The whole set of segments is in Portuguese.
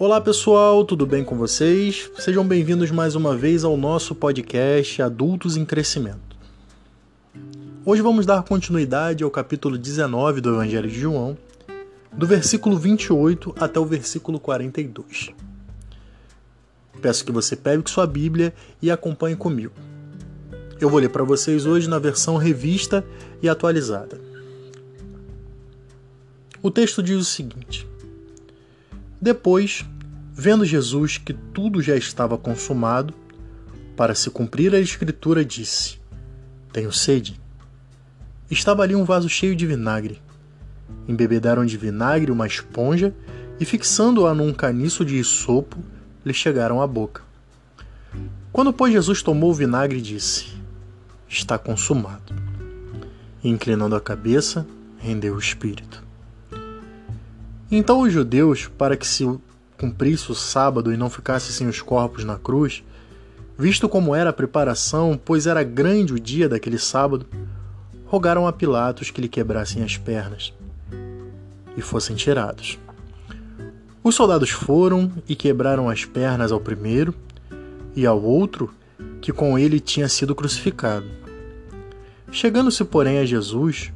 Olá pessoal, tudo bem com vocês? Sejam bem-vindos mais uma vez ao nosso podcast Adultos em Crescimento. Hoje vamos dar continuidade ao capítulo 19 do Evangelho de João, do versículo 28 até o versículo 42. Peço que você pegue sua Bíblia e acompanhe comigo. Eu vou ler para vocês hoje na versão revista e atualizada. O texto diz o seguinte: depois, vendo Jesus que tudo já estava consumado, para se cumprir a escritura, disse: Tenho sede. Estava ali um vaso cheio de vinagre. Embebedaram de vinagre uma esponja e, fixando-a num caniço de isopo, lhe chegaram à boca. Quando, pois, Jesus tomou o vinagre, disse: Está consumado. E, inclinando a cabeça, rendeu o espírito. Então os judeus, para que se cumprisse o sábado e não ficasse sem os corpos na cruz, visto como era a preparação, pois era grande o dia daquele sábado, rogaram a Pilatos que lhe quebrassem as pernas e fossem tirados. Os soldados foram e quebraram as pernas ao primeiro e ao outro que com ele tinha sido crucificado. Chegando-se, porém, a Jesus,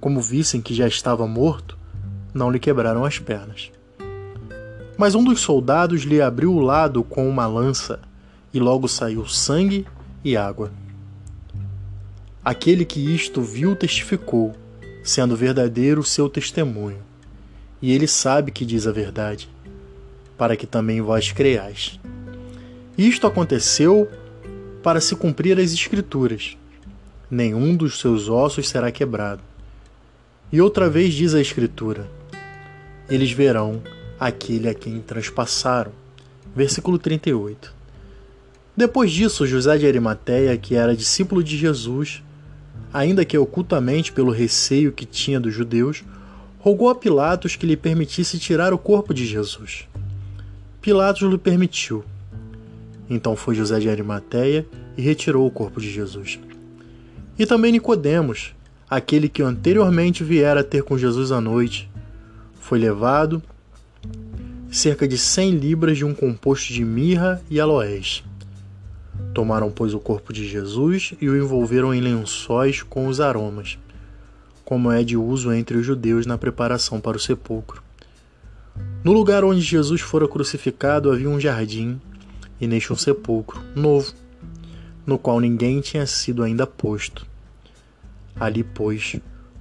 como vissem que já estava morto, não lhe quebraram as pernas. Mas um dos soldados lhe abriu o lado com uma lança, e logo saiu sangue e água. Aquele que isto viu testificou, sendo verdadeiro o seu testemunho. E ele sabe que diz a verdade, para que também vós creiais. Isto aconteceu para se cumprir as Escrituras: nenhum dos seus ossos será quebrado. E outra vez diz a Escritura: eles verão aquele a quem transpassaram. Versículo 38. Depois disso, José de Arimateia, que era discípulo de Jesus, ainda que ocultamente pelo receio que tinha dos judeus, rogou a Pilatos que lhe permitisse tirar o corpo de Jesus. Pilatos lhe permitiu. Então foi José de Arimateia e retirou o corpo de Jesus. E também Nicodemos, aquele que anteriormente viera ter com Jesus à noite, foi levado cerca de cem libras de um composto de mirra e aloés. Tomaram, pois, o corpo de Jesus e o envolveram em lençóis com os aromas, como é de uso entre os judeus na preparação para o sepulcro. No lugar onde Jesus fora crucificado havia um jardim, e neste um sepulcro novo, no qual ninguém tinha sido ainda posto. Ali, pois,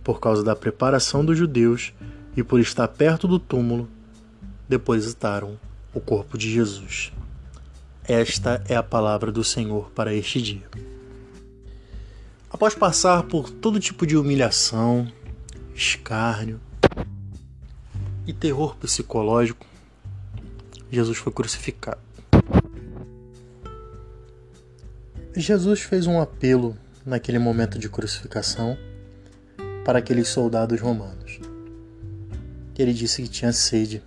por causa da preparação dos judeus, e por estar perto do túmulo, depositaram o corpo de Jesus. Esta é a palavra do Senhor para este dia. Após passar por todo tipo de humilhação, escárnio e terror psicológico, Jesus foi crucificado. Jesus fez um apelo naquele momento de crucificação para aqueles soldados romanos que ele disse que tinha sede.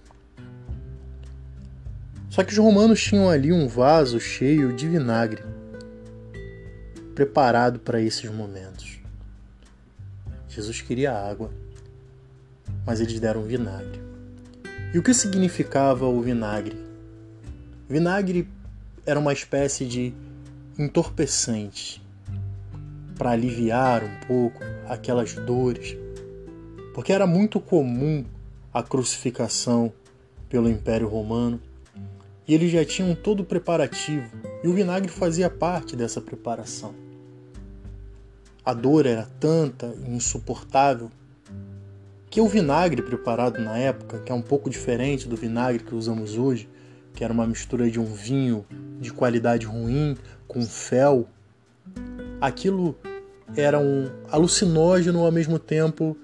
Só que os romanos tinham ali um vaso cheio de vinagre, preparado para esses momentos. Jesus queria água, mas eles deram vinagre. E o que significava o vinagre? Vinagre era uma espécie de entorpecente para aliviar um pouco aquelas dores, porque era muito comum a crucificação pelo Império Romano. E eles já tinham todo o preparativo, e o vinagre fazia parte dessa preparação. A dor era tanta e insuportável que o vinagre preparado na época, que é um pouco diferente do vinagre que usamos hoje, que era uma mistura de um vinho de qualidade ruim com fel, aquilo era um alucinógeno ao mesmo tempo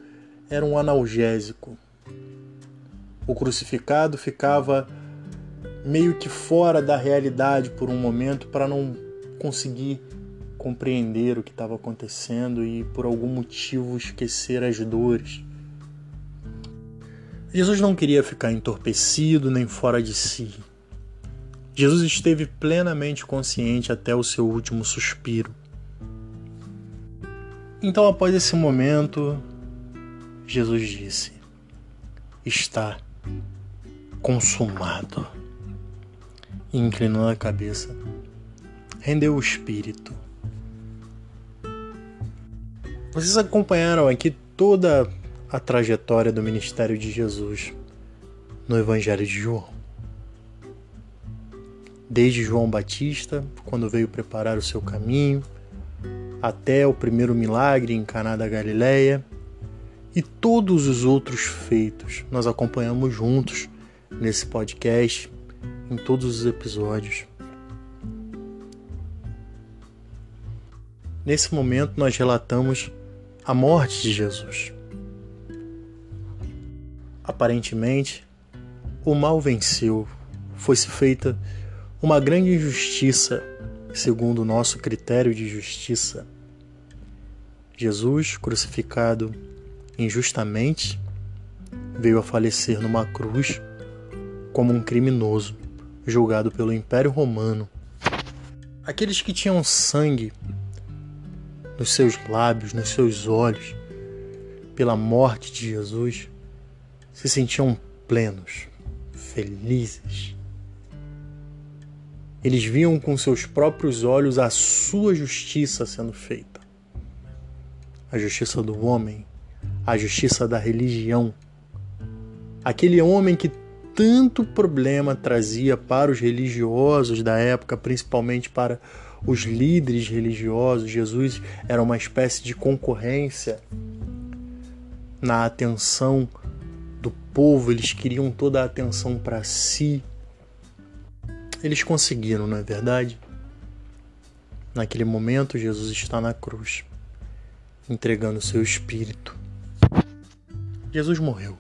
era um analgésico. O crucificado ficava meio que fora da realidade por um momento para não conseguir compreender o que estava acontecendo e por algum motivo esquecer as dores. Jesus não queria ficar entorpecido nem fora de si. Jesus esteve plenamente consciente até o seu último suspiro. Então, após esse momento, Jesus disse: Está consumado. e, inclinando a cabeça, rendeu o espírito. Vocês acompanharam aqui toda a trajetória do ministério de Jesus no Evangelho de João. Desde João Batista, quando veio preparar o seu caminho, até o primeiro milagre em Caná da Galileia e todos os outros feitos nós acompanhamos juntos nesse podcast, em todos os episódios. Nesse momento nós relatamos a morte de Jesus. Aparentemente, o mal venceu, foi-se feita uma grande injustiça, segundo o nosso critério de justiça. Jesus, crucificado injustamente, veio a falecer numa cruz como um criminoso julgado pelo Império Romano. Aqueles que tinham sangue nos seus lábios, nos seus olhos, pela morte de Jesus, se sentiam plenos, felizes. Eles viam com seus próprios olhos a sua justiça sendo feita. A justiça do homem, a justiça da religião. Aquele homem que tanto problema trazia para os religiosos da época, principalmente para os líderes religiosos. Jesus era uma espécie de concorrência na atenção do povo, eles queriam toda a atenção para si. Eles conseguiram, não é verdade? Naquele momento, Jesus está na cruz, entregando seu espírito. Jesus morreu.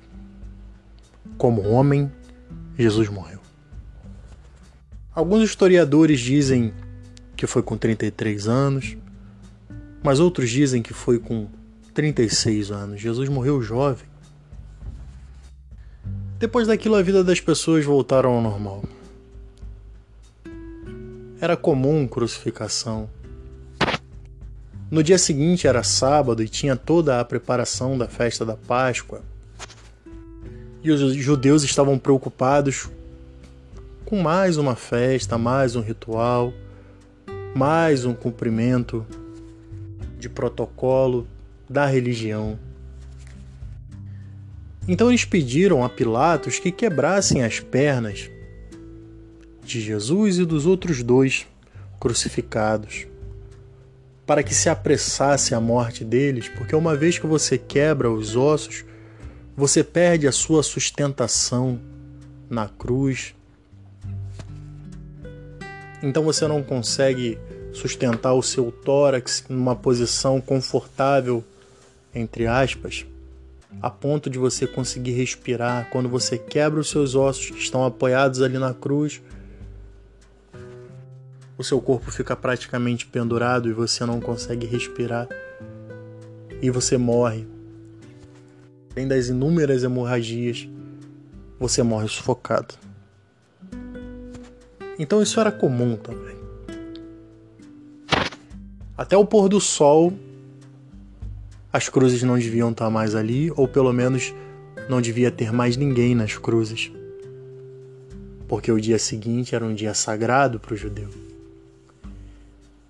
Como homem, Jesus morreu. Alguns historiadores dizem que foi com 33 anos, mas outros dizem que foi com 36 anos. Jesus morreu jovem. Depois daquilo, a vida das pessoas voltaram ao normal. Era comum crucificação. No dia seguinte era sábado e tinha toda a preparação da festa da Páscoa. E os judeus estavam preocupados com mais uma festa, mais um ritual mais um cumprimento de protocolo da religião. Então eles pediram a Pilatos que quebrassem as pernas de Jesus e dos outros dois crucificados, para que se apressasse a morte deles, porque uma vez que você quebra os ossos, você perde a sua sustentação na cruz, então você não consegue sustentar o seu tórax numa posição confortável, entre aspas, a ponto de você conseguir respirar. Quando você quebra os seus ossos que estão apoiados ali na cruz, o seu corpo fica praticamente pendurado e você não consegue respirar e você morre. Além das inúmeras hemorragias, você morre sufocado. Então isso era comum também. Até o pôr do sol, as cruzes não deviam estar mais ali, ou pelo menos não devia ter mais ninguém nas cruzes. Porque o dia seguinte era um dia sagrado para o judeu.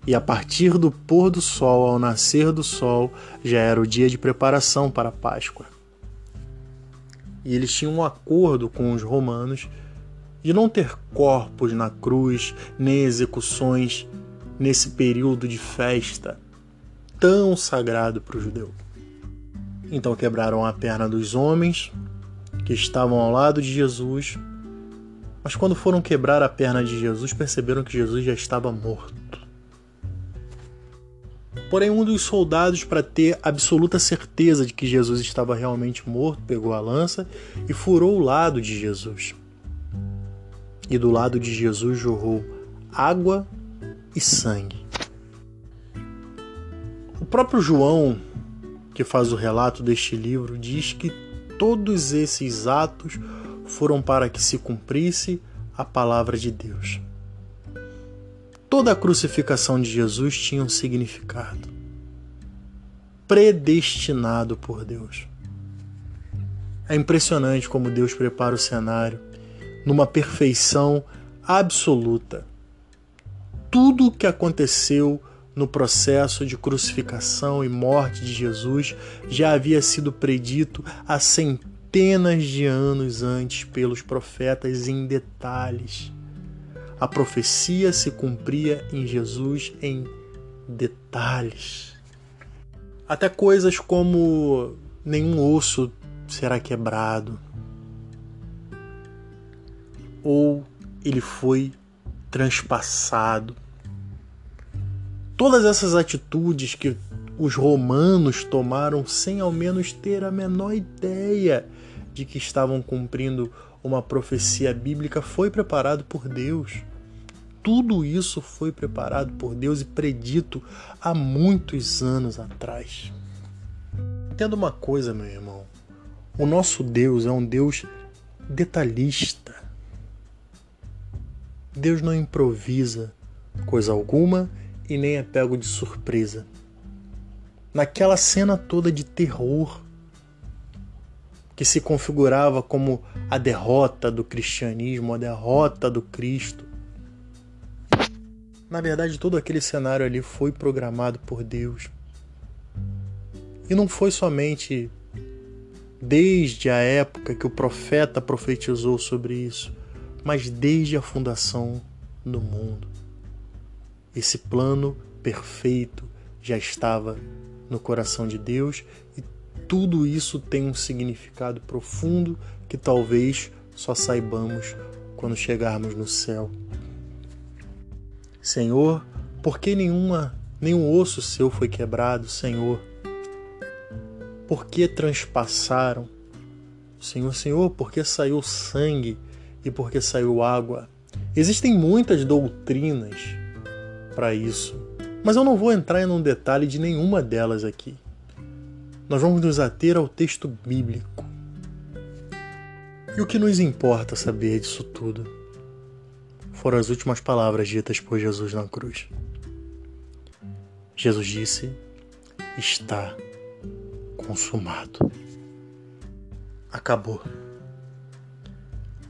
E a partir do pôr do sol ao nascer do sol já era o dia de preparação para a Páscoa. E eles tinham um acordo com os romanos de não ter corpos na cruz, nem execuções nesse período de festa tão sagrado para o judeu. Então quebraram a perna dos homens que estavam ao lado de Jesus, mas quando foram quebrar a perna de Jesus, perceberam que Jesus já estava morto. Porém, um dos soldados, para ter absoluta certeza de que Jesus estava realmente morto, pegou a lança e furou o lado de Jesus e do lado de Jesus jorrou água e sangue. O próprio João, que faz o relato deste livro, diz que todos esses atos foram para que se cumprisse a palavra de Deus. Toda a crucificação de Jesus tinha um significado predestinado por Deus. É impressionante como Deus prepara o cenário numa perfeição absoluta. Tudo o que aconteceu no processo de crucificação e morte de Jesus já havia sido predito há centenas de anos antes pelos profetas em detalhes. A profecia se cumpria em Jesus em detalhes. Até coisas como nenhum osso será quebrado, ou ele foi transpassado. Todas essas atitudes que os romanos tomaram sem ao menos ter a menor ideia de que estavam cumprindo uma profecia bíblica foi preparado por Deus. Tudo isso foi preparado por Deus e predito há muitos anos atrás. Entenda uma coisa, meu irmão. O nosso Deus é um Deus detalhista. Deus não improvisa coisa alguma e nem é pego de surpresa. Naquela cena toda de terror que se configurava como a derrota do cristianismo, a derrota do Cristo. Na verdade, todo aquele cenário ali foi programado por Deus. E não foi somente desde a época que o profeta profetizou sobre isso, mas desde a fundação do mundo. Esse plano perfeito já estava no coração de Deus e tudo isso tem um significado profundo que talvez só saibamos quando chegarmos no céu. Senhor, por que nenhuma, nenhum osso seu foi quebrado, Senhor? Por que transpassaram? Senhor, Senhor, por que saiu sangue e por que saiu água? Existem muitas doutrinas para isso, mas eu não vou entrar em um detalhe de nenhuma delas aqui. Nós vamos nos ater ao texto bíblico. E o que nos importa saber disso tudo foram as últimas palavras ditas por Jesus na cruz. Jesus disse: Está consumado. Acabou.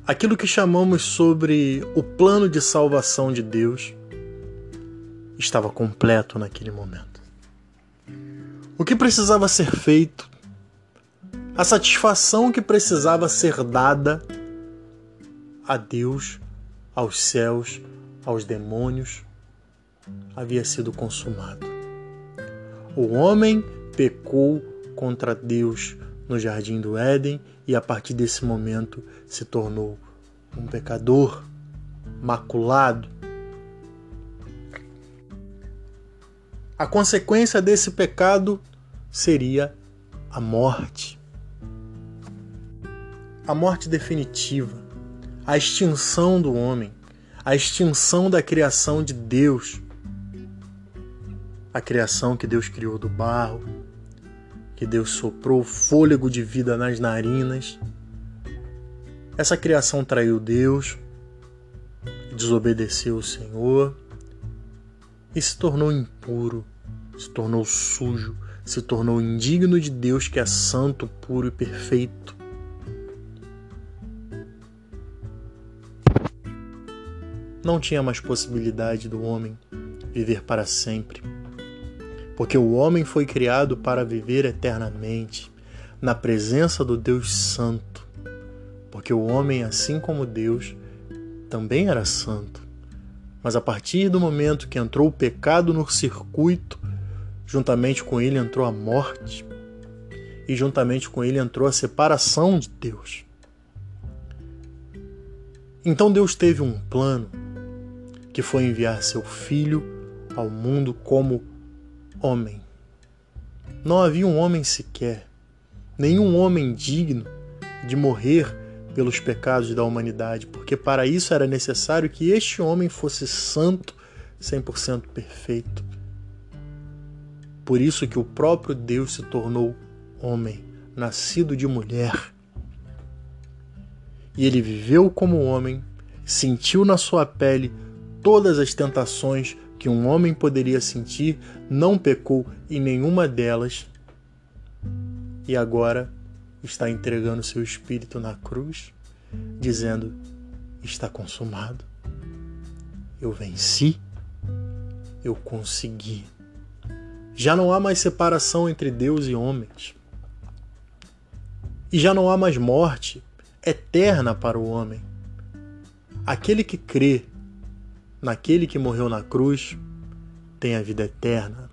Aquilo que chamamos sobre o plano de salvação de Deus estava completo naquele momento. O que precisava ser feito, a satisfação que precisava ser dada a Deus, aos céus, aos demônios, havia sido consumado. O homem pecou contra Deus no jardim do Éden e a partir desse momento se tornou um pecador maculado. A consequência desse pecado seria a morte. A morte definitiva, a extinção do homem, a extinção da criação de Deus. A criação que Deus criou do barro, que Deus soprou fôlego de vida nas narinas. Essa criação traiu Deus, desobedeceu o Senhor e se tornou impuro, se tornou sujo, se tornou indigno de Deus que é santo, puro e perfeito. Não tinha mais possibilidade do homem viver para sempre porque o homem foi criado para viver eternamente na presença do Deus Santo, porque o homem, assim como Deus, também era santo. Mas a partir do momento que entrou o pecado no circuito, juntamente com ele entrou a morte, e juntamente com ele entrou a separação de Deus. Então Deus teve um plano que foi enviar seu filho ao mundo como homem. Não havia um homem sequer, nenhum homem digno de morrer pelos pecados da humanidade, porque para isso era necessário que este homem fosse santo, 100% perfeito. Por isso que o próprio Deus se tornou homem, nascido de mulher. E ele viveu como homem, sentiu na sua pele todas as tentações que um homem poderia sentir, não pecou em nenhuma delas e agora está entregando seu espírito na cruz, dizendo: está consumado. Eu venci. Eu consegui. Já não há mais separação entre Deus e homens. E já não há mais morte eterna para o homem. Aquele que crê naquele que morreu na cruz tem a vida eterna.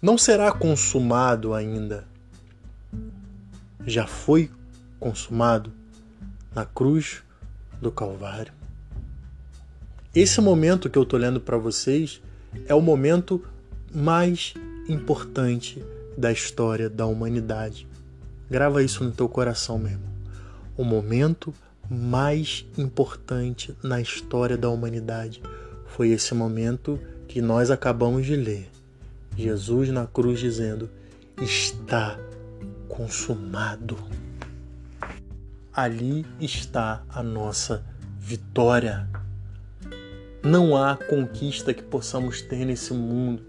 Não será consumado ainda. Já foi consumado na cruz do Calvário. Esse momento que eu estou lendo para vocês é o momento mais importante da história da humanidade. Grava isso no teu coração, meu irmão. O momento mais importante na história da humanidade foi esse momento que nós acabamos de ler. Jesus na cruz dizendo: Está consumado. Ali está a nossa vitória. Não há conquista que possamos ter nesse mundo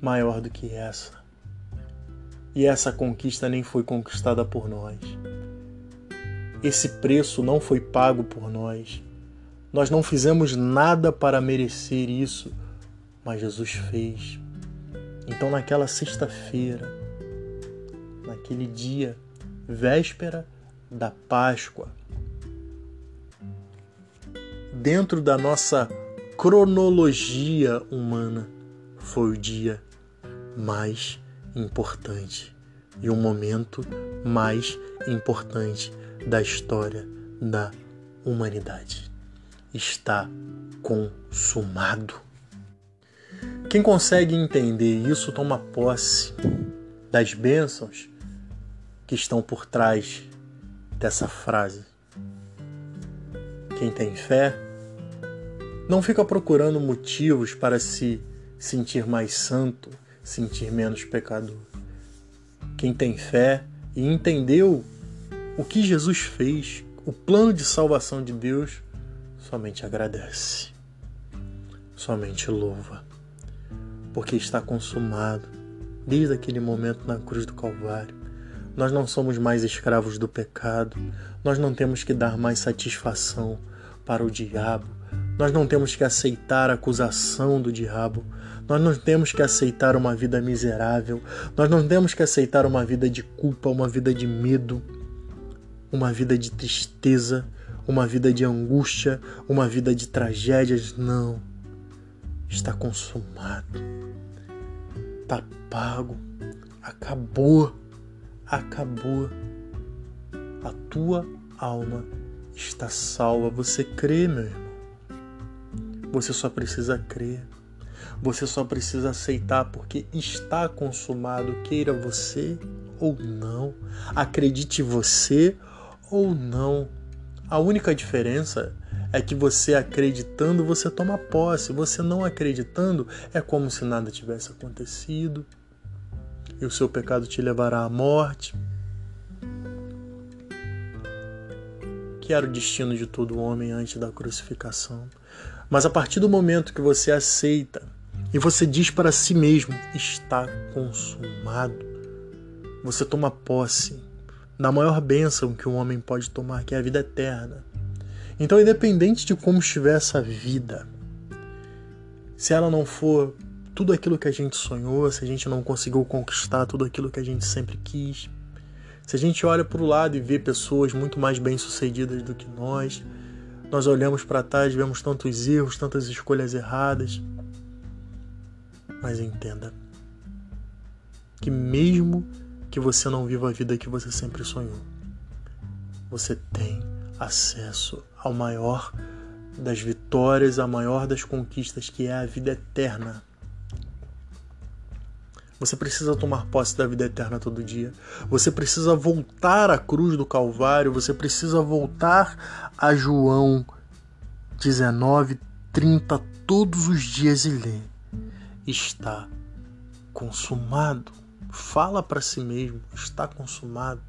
maior do que essa. E essa conquista nem foi conquistada por nós. Esse preço não foi pago por nós. Nós não fizemos nada para merecer isso, mas Jesus fez. Então, naquela sexta-feira, naquele dia, véspera da Páscoa, dentro da nossa cronologia humana, foi o dia mais importante e o momento mais importante da história da humanidade. Está consumado. Quem consegue entender isso toma posse das bênçãos que estão por trás dessa frase. Quem tem fé não fica procurando motivos para se sentir mais santo, sentir menos pecador. Quem tem fé e entendeu o que Jesus fez, o plano de salvação de Deus, somente agradece, somente louva, porque está consumado. Desde aquele momento na cruz do Calvário. Nós não somos mais escravos do pecado, nós não temos que dar mais satisfação para o diabo, nós não temos que aceitar a acusação do diabo, nós não temos que aceitar uma vida miserável, nós não temos que aceitar uma vida de culpa, uma vida de medo uma vida de tristeza, uma vida de angústia, uma vida de tragédias. Não. Está consumado. Está pago. Acabou. Acabou. A tua alma está salva. Você crê, meu irmão. Você só precisa crer. Você só precisa aceitar porque está consumado, queira você ou não. Acredite você ou não. A única diferença é que você acreditando, você toma posse. Você não acreditando, é como se nada tivesse acontecido. E o seu pecado te levará à morte. Que era o destino de todo homem antes da crucificação. Mas a partir do momento que você aceita e você diz para si mesmo: está consumado, você toma posse da maior bênção que um homem pode tomar, que é a vida eterna. Então, independente de como estiver essa vida, se ela não for tudo aquilo que a gente sonhou, se a gente não conseguiu conquistar tudo aquilo que a gente sempre quis, se a gente olha para o lado e vê pessoas muito mais bem-sucedidas do que nós, nós olhamos para trás, vemos tantos erros, tantas escolhas erradas. Mas entenda que mesmo que você não viva a vida que você sempre sonhou. Você tem acesso ao maior das vitórias, a maior das conquistas, que é a vida eterna. Você precisa tomar posse da vida eterna todo dia. Você precisa voltar à cruz do Calvário. Você precisa voltar a João 19, 30 todos os dias e ler. Está consumado fala para si mesmo, está consumado.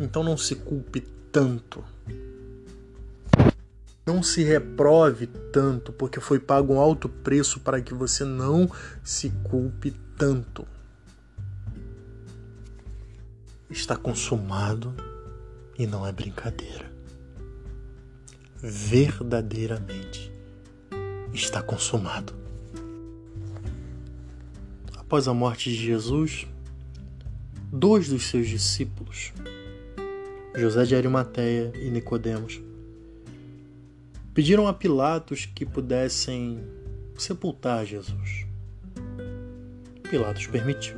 Então não se culpe tanto. Não se reprove tanto, porque foi pago um alto preço para que você não se culpe tanto. Está consumado e não é brincadeira. verdadeiramente está consumado. Após a morte de Jesus, dois dos seus discípulos, José de Arimateia e Nicodemos, pediram a Pilatos que pudessem sepultar Jesus. Pilatos permitiu.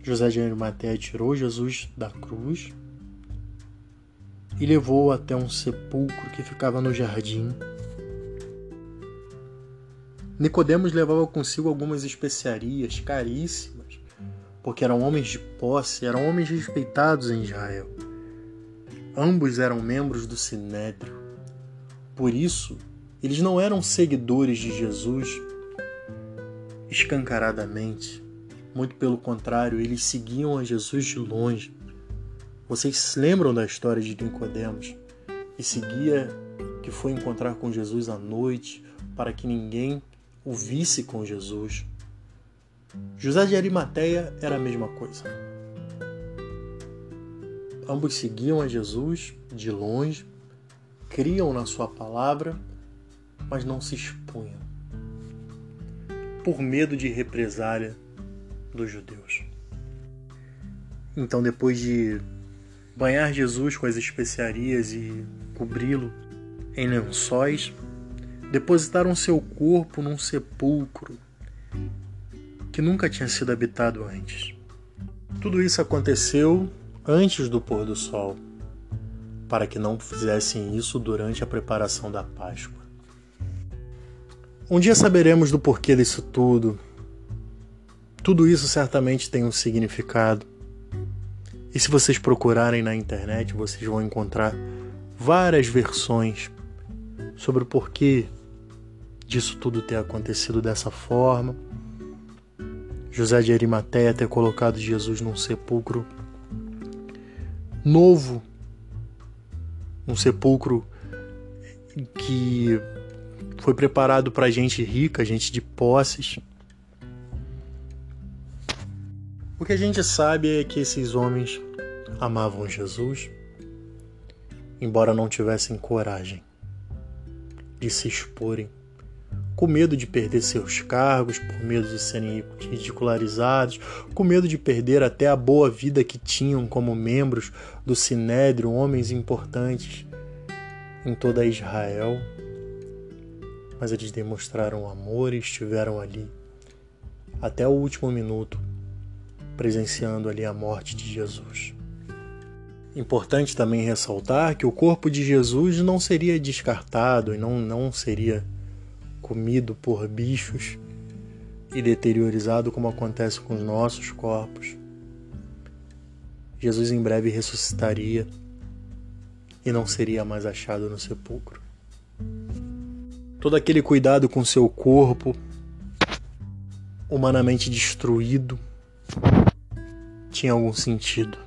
José de Arimateia tirou Jesus da cruz e levou-o até um sepulcro que ficava no jardim. Nicodemos levava consigo algumas especiarias caríssimas, porque eram homens de posse, eram homens respeitados em Israel. Ambos eram membros do Sinédrio. Por isso, eles não eram seguidores de Jesus escancaradamente. Muito pelo contrário, eles seguiam a Jesus de longe. Vocês se lembram da história de Nicodemos, que seguia, que foi encontrar com Jesus à noite, para que ninguém o visse com Jesus. José de Arimateia era a mesma coisa. Ambos seguiam a Jesus de longe, criam na sua palavra, mas não se expunham, por medo de represália dos judeus. Então, depois de banhar Jesus com as especiarias e cobri-lo em lençóis, depositaram seu corpo num sepulcro que nunca tinha sido habitado antes. Tudo isso aconteceu antes do pôr do sol, para que não fizessem isso durante a preparação da Páscoa. Um dia saberemos do porquê disso tudo. Tudo isso certamente tem um significado. E se vocês procurarem na internet, vocês vão encontrar várias versões sobre o porquê disso tudo ter acontecido dessa forma. José de Arimateia ter colocado Jesus num sepulcro novo, um sepulcro que foi preparado para gente rica, gente de posses. O que a gente sabe é que esses homens amavam Jesus, embora não tivessem coragem de se exporem, com medo de perder seus cargos, por medo de serem ridicularizados, com medo de perder até a boa vida que tinham como membros do Sinédrio, homens importantes em toda Israel. Mas eles demonstraram amor e estiveram ali até o último minuto, presenciando ali a morte de Jesus. Importante também ressaltar que o corpo de Jesus não seria descartado e não, não seria comido por bichos e deteriorizado como acontece com os nossos corpos. Jesus em breve ressuscitaria e não seria mais achado no sepulcro. Todo aquele cuidado com seu corpo, humanamente destruído, tinha algum sentido.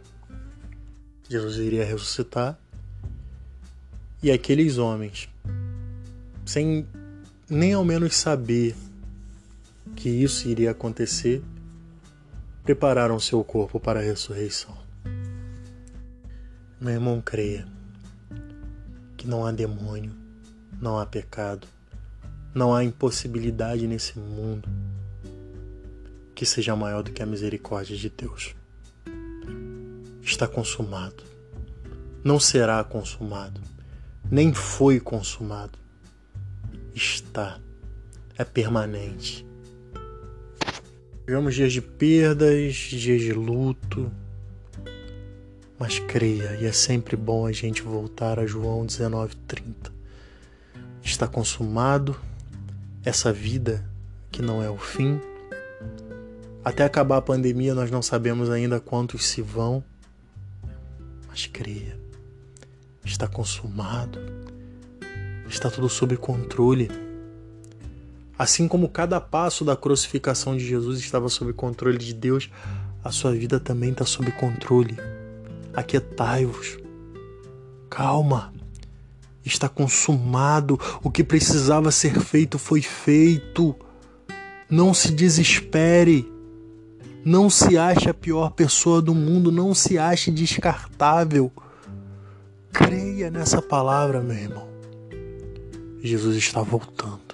Jesus iria ressuscitar e aqueles homens, sem nem ao menos saber que isso iria acontecer, prepararam seu corpo para a ressurreição. Meu irmão, creia que não há demônio, não há pecado, não há impossibilidade nesse mundo que seja maior do que a misericórdia de Deus. Está consumado. Não será consumado. Nem foi consumado está, é permanente. Vivemos dias de perdas, dias de luto, mas creia, e é sempre bom a gente voltar a João 19:30. Está consumado essa vida que não é o fim. Até acabar a pandemia, nós não sabemos ainda quantos se vão, mas creia, está consumado está tudo sob controle. Assim como cada passo da crucificação de Jesus estava sob controle de Deus, a sua vida também está sob controle. Aquietai-vos. Calma. Está consumado. O que precisava ser feito foi feito. Não se desespere. Não se ache a pior pessoa do mundo. Não se ache descartável. Creia nessa palavra, meu irmão. Jesus está voltando.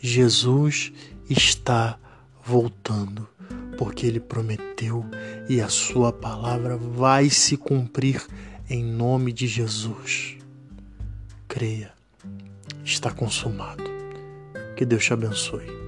Jesus está voltando, porque ele prometeu e a sua palavra vai se cumprir em nome de Jesus. Creia, está consumado. Que Deus te abençoe.